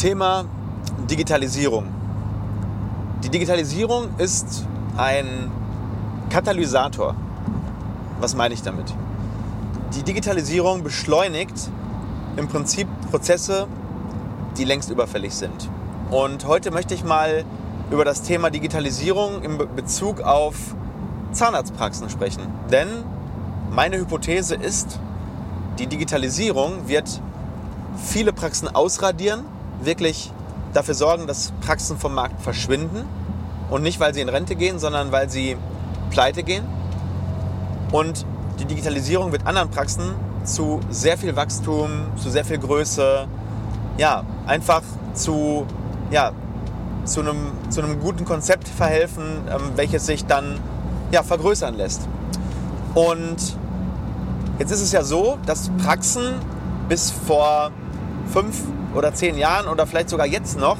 Thema Digitalisierung. Die Digitalisierung ist ein Katalysator. Was meine ich damit? Die Digitalisierung beschleunigt im Prinzip Prozesse, die längst überfällig sind. Und heute möchte ich mal über das Thema Digitalisierung in Bezug auf Zahnarztpraxen sprechen. Denn meine Hypothese ist, die Digitalisierung wird viele Praxen ausradieren, wirklich dafür sorgen, dass Praxen vom Markt verschwinden. Und nicht, weil sie in Rente gehen, sondern weil sie pleite gehen. Und die Digitalisierung wird anderen Praxen zu sehr viel Wachstum, zu sehr viel Größe, ja, einfach zu, ja, zu, einem, zu einem guten Konzept verhelfen, ähm, welches sich dann ja, vergrößern lässt. Und jetzt ist es ja so, dass Praxen bis vor fünf oder zehn Jahren oder vielleicht sogar jetzt noch,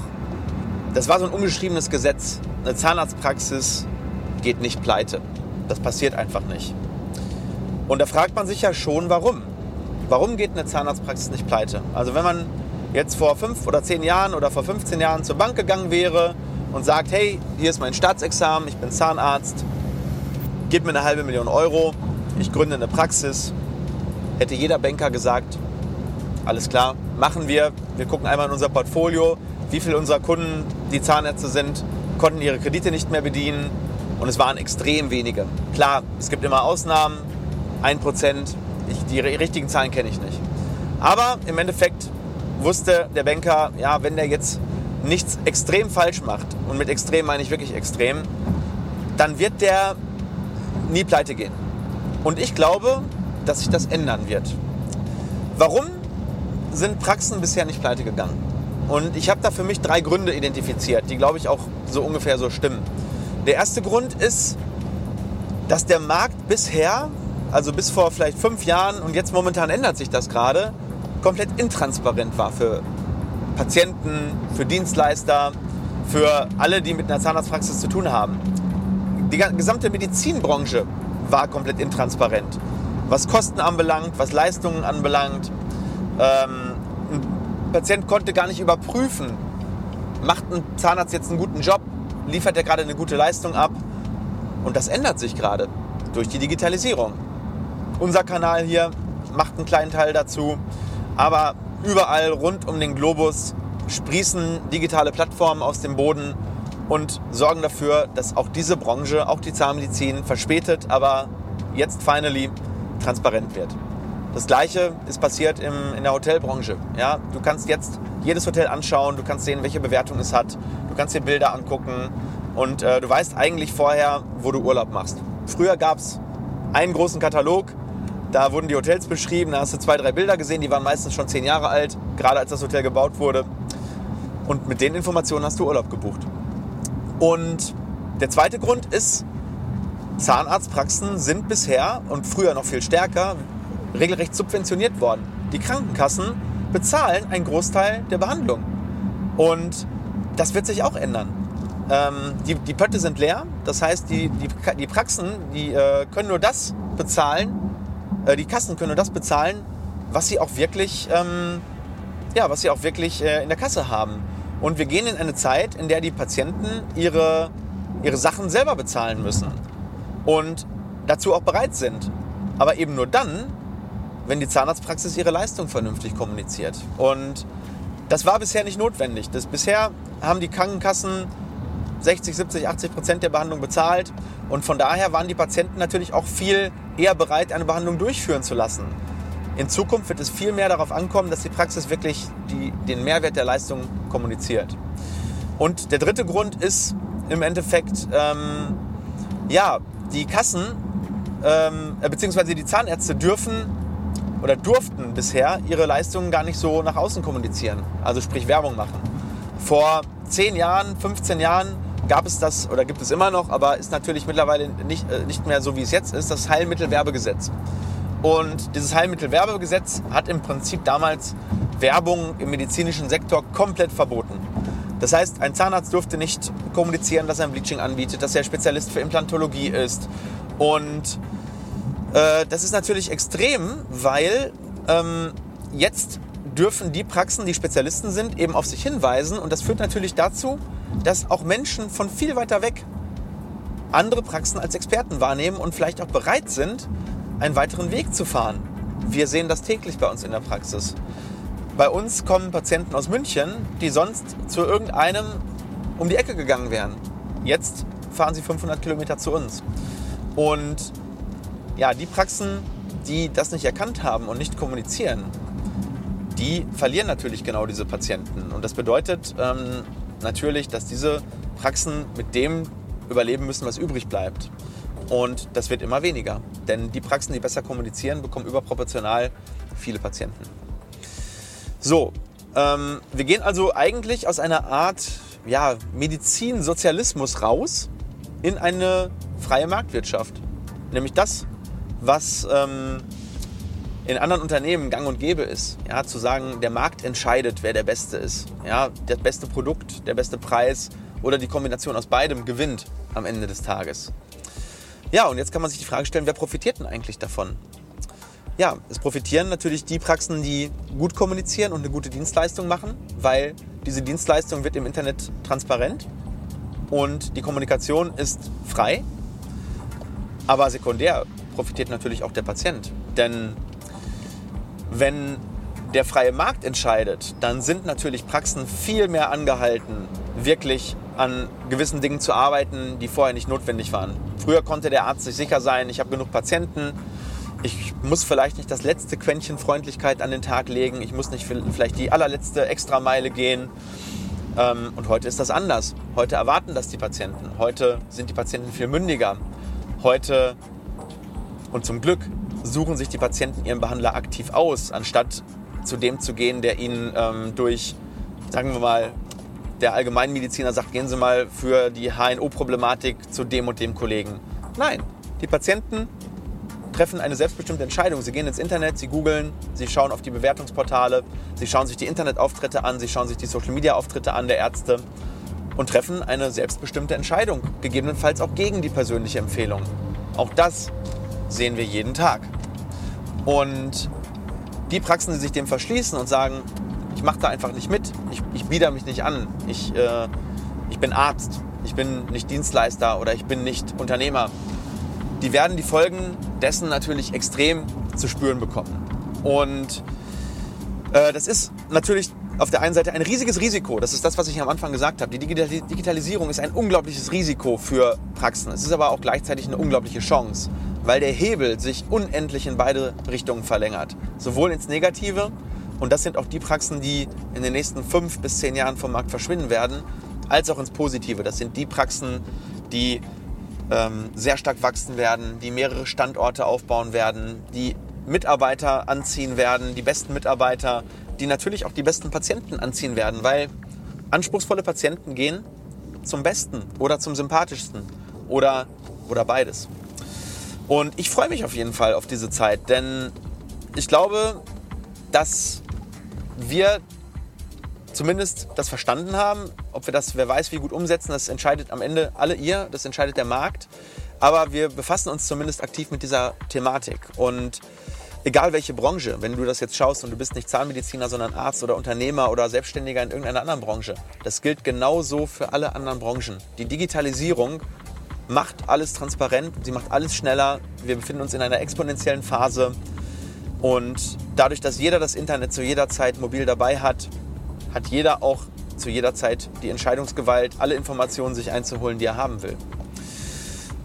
das war so ein ungeschriebenes Gesetz. Eine Zahnarztpraxis geht nicht pleite. Das passiert einfach nicht. Und da fragt man sich ja schon, warum. Warum geht eine Zahnarztpraxis nicht pleite? Also wenn man jetzt vor fünf oder zehn Jahren oder vor 15 Jahren zur Bank gegangen wäre und sagt, hey, hier ist mein Staatsexamen, ich bin Zahnarzt, gib mir eine halbe Million Euro, ich gründe eine Praxis, hätte jeder Banker gesagt, alles klar, machen wir. Wir gucken einmal in unser Portfolio, wie viele unserer Kunden, die Zahnärzte sind, konnten ihre Kredite nicht mehr bedienen. Und es waren extrem wenige. Klar, es gibt immer Ausnahmen, ein Prozent. Die richtigen Zahlen kenne ich nicht. Aber im Endeffekt wusste der Banker, ja, wenn der jetzt nichts extrem falsch macht, und mit extrem meine ich wirklich extrem, dann wird der nie pleite gehen. Und ich glaube, dass sich das ändern wird. Warum sind Praxen bisher nicht pleite gegangen? Und ich habe da für mich drei Gründe identifiziert, die, glaube ich, auch so ungefähr so stimmen. Der erste Grund ist, dass der Markt bisher, also bis vor vielleicht fünf Jahren und jetzt momentan ändert sich das gerade, komplett intransparent war für Patienten, für Dienstleister, für alle, die mit einer Zahnarztpraxis zu tun haben die gesamte Medizinbranche war komplett intransparent. Was Kosten anbelangt, was Leistungen anbelangt. Ähm, ein Patient konnte gar nicht überprüfen, macht ein Zahnarzt jetzt einen guten Job, liefert er gerade eine gute Leistung ab. Und das ändert sich gerade durch die Digitalisierung. Unser Kanal hier macht einen kleinen Teil dazu, aber überall rund um den Globus sprießen digitale Plattformen aus dem Boden und sorgen dafür, dass auch diese Branche, auch die Zahnmedizin, verspätet, aber jetzt finally transparent wird. Das gleiche ist passiert im, in der Hotelbranche. Ja, du kannst jetzt jedes Hotel anschauen, du kannst sehen, welche Bewertung es hat, du kannst dir Bilder angucken und äh, du weißt eigentlich vorher, wo du Urlaub machst. Früher gab es einen großen Katalog, da wurden die Hotels beschrieben, da hast du zwei, drei Bilder gesehen, die waren meistens schon zehn Jahre alt, gerade als das Hotel gebaut wurde. Und mit den Informationen hast du Urlaub gebucht. Und der zweite Grund ist, Zahnarztpraxen sind bisher und früher noch viel stärker regelrecht subventioniert worden. Die Krankenkassen bezahlen einen Großteil der Behandlung. Und das wird sich auch ändern. Ähm, die, die Pötte sind leer, das heißt, die, die, die Praxen die, äh, können nur das bezahlen, äh, die Kassen können nur das bezahlen, was sie auch wirklich, ähm, ja, was sie auch wirklich äh, in der Kasse haben. Und wir gehen in eine Zeit, in der die Patienten ihre, ihre Sachen selber bezahlen müssen. Und dazu auch bereit sind. Aber eben nur dann, wenn die Zahnarztpraxis ihre Leistung vernünftig kommuniziert. Und das war bisher nicht notwendig. Das, bisher haben die Krankenkassen 60, 70, 80 Prozent der Behandlung bezahlt. Und von daher waren die Patienten natürlich auch viel eher bereit, eine Behandlung durchführen zu lassen. In Zukunft wird es viel mehr darauf ankommen, dass die Praxis wirklich die, den Mehrwert der Leistung kommuniziert. Und der dritte Grund ist im Endeffekt, ähm, ja, die Kassen ähm, äh, beziehungsweise die Zahnärzte dürfen oder durften bisher ihre Leistungen gar nicht so nach außen kommunizieren, also sprich Werbung machen. Vor 10 Jahren, 15 Jahren gab es das oder gibt es immer noch, aber ist natürlich mittlerweile nicht, äh, nicht mehr so, wie es jetzt ist, das Heilmittelwerbegesetz. Und dieses Heilmittelwerbegesetz hat im Prinzip damals Werbung im medizinischen Sektor komplett verboten. Das heißt, ein Zahnarzt durfte nicht kommunizieren, dass er ein Bleaching anbietet, dass er Spezialist für Implantologie ist. Und äh, das ist natürlich extrem, weil ähm, jetzt dürfen die Praxen, die Spezialisten sind, eben auf sich hinweisen. Und das führt natürlich dazu, dass auch Menschen von viel weiter weg andere Praxen als Experten wahrnehmen und vielleicht auch bereit sind, einen weiteren Weg zu fahren. Wir sehen das täglich bei uns in der Praxis. Bei uns kommen Patienten aus München, die sonst zu irgendeinem um die Ecke gegangen wären. Jetzt fahren sie 500 Kilometer zu uns. Und ja, die Praxen, die das nicht erkannt haben und nicht kommunizieren, die verlieren natürlich genau diese Patienten. Und das bedeutet ähm, natürlich, dass diese Praxen mit dem überleben müssen, was übrig bleibt. Und das wird immer weniger. Denn die Praxen, die besser kommunizieren, bekommen überproportional viele Patienten. So, ähm, wir gehen also eigentlich aus einer Art ja, Medizinsozialismus raus in eine freie Marktwirtschaft. Nämlich das, was ähm, in anderen Unternehmen gang und gäbe ist. Ja, zu sagen, der Markt entscheidet, wer der Beste ist. Ja, das beste Produkt, der beste Preis oder die Kombination aus beidem gewinnt am Ende des Tages. Ja, und jetzt kann man sich die Frage stellen, wer profitiert denn eigentlich davon? Ja, es profitieren natürlich die Praxen, die gut kommunizieren und eine gute Dienstleistung machen, weil diese Dienstleistung wird im Internet transparent und die Kommunikation ist frei. Aber sekundär profitiert natürlich auch der Patient. Denn wenn der freie Markt entscheidet, dann sind natürlich Praxen viel mehr angehalten, wirklich an gewissen Dingen zu arbeiten, die vorher nicht notwendig waren. Früher konnte der Arzt sich sicher sein, ich habe genug Patienten, ich muss vielleicht nicht das letzte Quäntchen Freundlichkeit an den Tag legen, ich muss nicht vielleicht die allerletzte Extrameile gehen. Ähm, und heute ist das anders. Heute erwarten das die Patienten. Heute sind die Patienten viel mündiger. Heute und zum Glück suchen sich die Patienten ihren Behandler aktiv aus, anstatt zu dem zu gehen, der ihnen ähm, durch, sagen wir mal, der Allgemeinmediziner sagt, gehen Sie mal für die HNO-Problematik zu dem und dem Kollegen. Nein, die Patienten treffen eine selbstbestimmte Entscheidung. Sie gehen ins Internet, sie googeln, sie schauen auf die Bewertungsportale, sie schauen sich die Internetauftritte an, sie schauen sich die Social-Media-Auftritte an der Ärzte und treffen eine selbstbestimmte Entscheidung, gegebenenfalls auch gegen die persönliche Empfehlung. Auch das sehen wir jeden Tag. Und die Praxen, die sich dem verschließen und sagen, ich mache da einfach nicht mit, ich, ich bieder mich nicht an, ich, äh, ich bin Arzt, ich bin nicht Dienstleister oder ich bin nicht Unternehmer, die werden die Folgen dessen natürlich extrem zu spüren bekommen. Und äh, das ist natürlich auf der einen Seite ein riesiges Risiko. Das ist das, was ich am Anfang gesagt habe. Die Digitalisierung ist ein unglaubliches Risiko für Praxen. Es ist aber auch gleichzeitig eine unglaubliche Chance, weil der Hebel sich unendlich in beide Richtungen verlängert. Sowohl ins Negative, und das sind auch die Praxen, die in den nächsten fünf bis zehn Jahren vom Markt verschwinden werden, als auch ins Positive. Das sind die Praxen, die ähm, sehr stark wachsen werden, die mehrere Standorte aufbauen werden, die Mitarbeiter anziehen werden, die besten Mitarbeiter, die natürlich auch die besten Patienten anziehen werden, weil anspruchsvolle Patienten gehen zum Besten oder zum Sympathischsten oder, oder beides. Und ich freue mich auf jeden Fall auf diese Zeit, denn ich glaube, dass wir zumindest das verstanden haben. Ob wir das, wer weiß, wie gut umsetzen, das entscheidet am Ende alle ihr, das entscheidet der Markt. Aber wir befassen uns zumindest aktiv mit dieser Thematik. Und egal welche Branche, wenn du das jetzt schaust und du bist nicht Zahnmediziner, sondern Arzt oder Unternehmer oder Selbstständiger in irgendeiner anderen Branche, das gilt genauso für alle anderen Branchen. Die Digitalisierung macht alles transparent, sie macht alles schneller. Wir befinden uns in einer exponentiellen Phase. Und dadurch, dass jeder das Internet zu jeder Zeit mobil dabei hat, hat jeder auch zu jeder Zeit die Entscheidungsgewalt, alle Informationen sich einzuholen, die er haben will.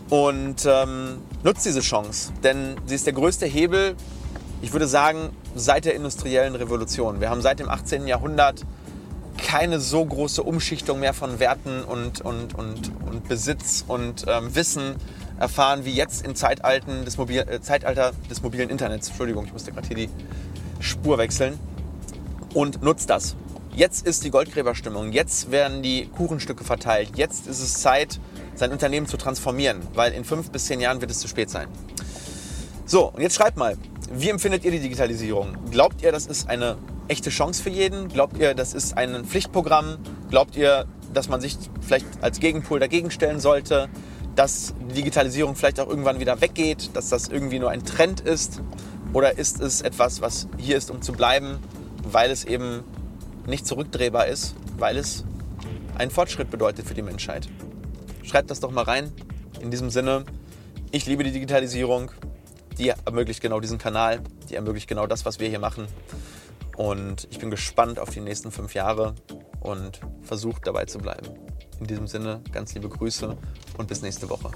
Und ähm, nutzt diese Chance, denn sie ist der größte Hebel, ich würde sagen, seit der industriellen Revolution. Wir haben seit dem 18. Jahrhundert keine so große Umschichtung mehr von Werten und, und, und, und Besitz und ähm, Wissen erfahren wie jetzt im Zeitalten des Mobil äh, Zeitalter des mobilen Internets. Entschuldigung, ich musste gerade hier die Spur wechseln. Und nutzt das. Jetzt ist die Goldgräberstimmung, jetzt werden die Kuchenstücke verteilt, jetzt ist es Zeit, sein Unternehmen zu transformieren, weil in fünf bis zehn Jahren wird es zu spät sein. So, und jetzt schreibt mal, wie empfindet ihr die Digitalisierung? Glaubt ihr, das ist eine echte Chance für jeden? Glaubt ihr, das ist ein Pflichtprogramm? Glaubt ihr, dass man sich vielleicht als Gegenpol dagegen stellen sollte? Dass die Digitalisierung vielleicht auch irgendwann wieder weggeht? Dass das irgendwie nur ein Trend ist? Oder ist es etwas, was hier ist, um zu bleiben? weil es eben nicht zurückdrehbar ist, weil es einen Fortschritt bedeutet für die Menschheit. Schreibt das doch mal rein. In diesem Sinne, ich liebe die Digitalisierung. Die ermöglicht genau diesen Kanal. Die ermöglicht genau das, was wir hier machen. Und ich bin gespannt auf die nächsten fünf Jahre und versucht dabei zu bleiben. In diesem Sinne, ganz liebe Grüße und bis nächste Woche.